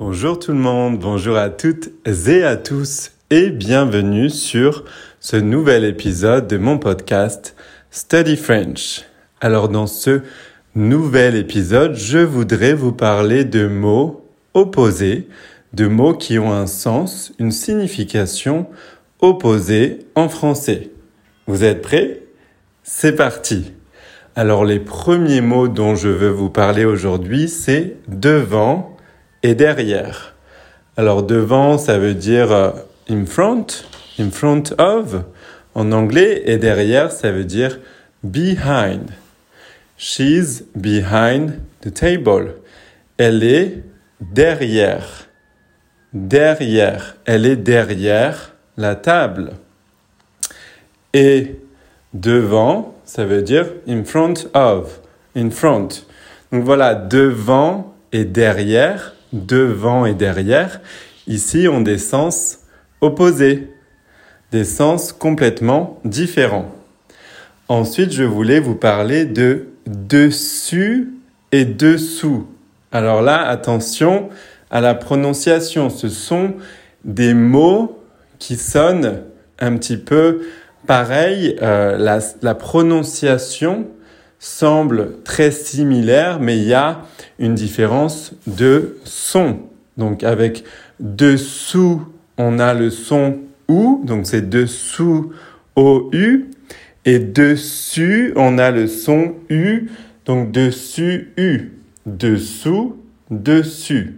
Bonjour tout le monde, bonjour à toutes et à tous et bienvenue sur ce nouvel épisode de mon podcast Study French. Alors dans ce nouvel épisode, je voudrais vous parler de mots opposés, de mots qui ont un sens, une signification opposée en français. Vous êtes prêts? C'est parti. Alors les premiers mots dont je veux vous parler aujourd'hui, c'est devant et derrière. Alors devant, ça veut dire euh, in front, in front of en anglais, et derrière, ça veut dire behind. She's behind the table. Elle est derrière. Derrière. Elle est derrière la table. Et devant, ça veut dire in front of. In front. Donc voilà, devant et derrière devant et derrière, ici ont des sens opposés, des sens complètement différents. Ensuite, je voulais vous parler de dessus et dessous. Alors là, attention à la prononciation. Ce sont des mots qui sonnent un petit peu pareil. Euh, la, la prononciation semble très similaire, mais il y a une différence de son. Donc avec dessous, on a le son OU, donc c'est dessous OU, et dessus, on a le son U, donc dessus U. Dessous, dessus.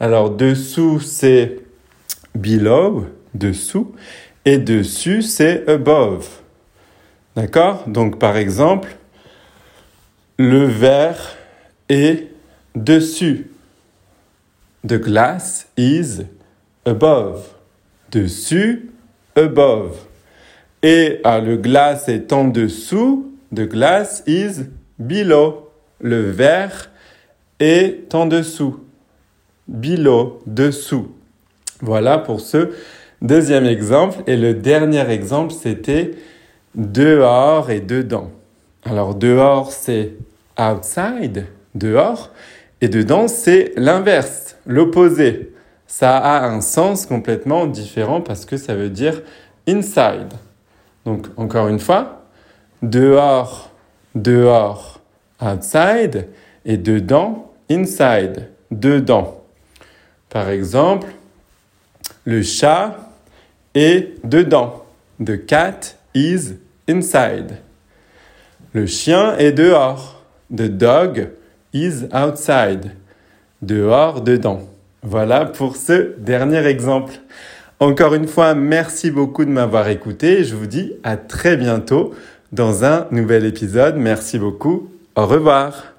Alors dessous, c'est below, dessous, et dessus, c'est above. D'accord? Donc par exemple, le verre est dessus. The glass is above. Dessus, above. Et le glace est en dessous. The glass is below. Le verre est en dessous. Below, dessous. Voilà pour ce deuxième exemple. Et le dernier exemple, c'était dehors et dedans. Alors dehors, c'est outside, dehors. Et dedans, c'est l'inverse, l'opposé. Ça a un sens complètement différent parce que ça veut dire inside. Donc, encore une fois, dehors, dehors, outside, et dedans, inside, dedans. Par exemple, le chat est dedans. The cat is inside. Le chien est dehors. The dog is outside. Dehors, dedans. Voilà pour ce dernier exemple. Encore une fois, merci beaucoup de m'avoir écouté. Je vous dis à très bientôt dans un nouvel épisode. Merci beaucoup. Au revoir.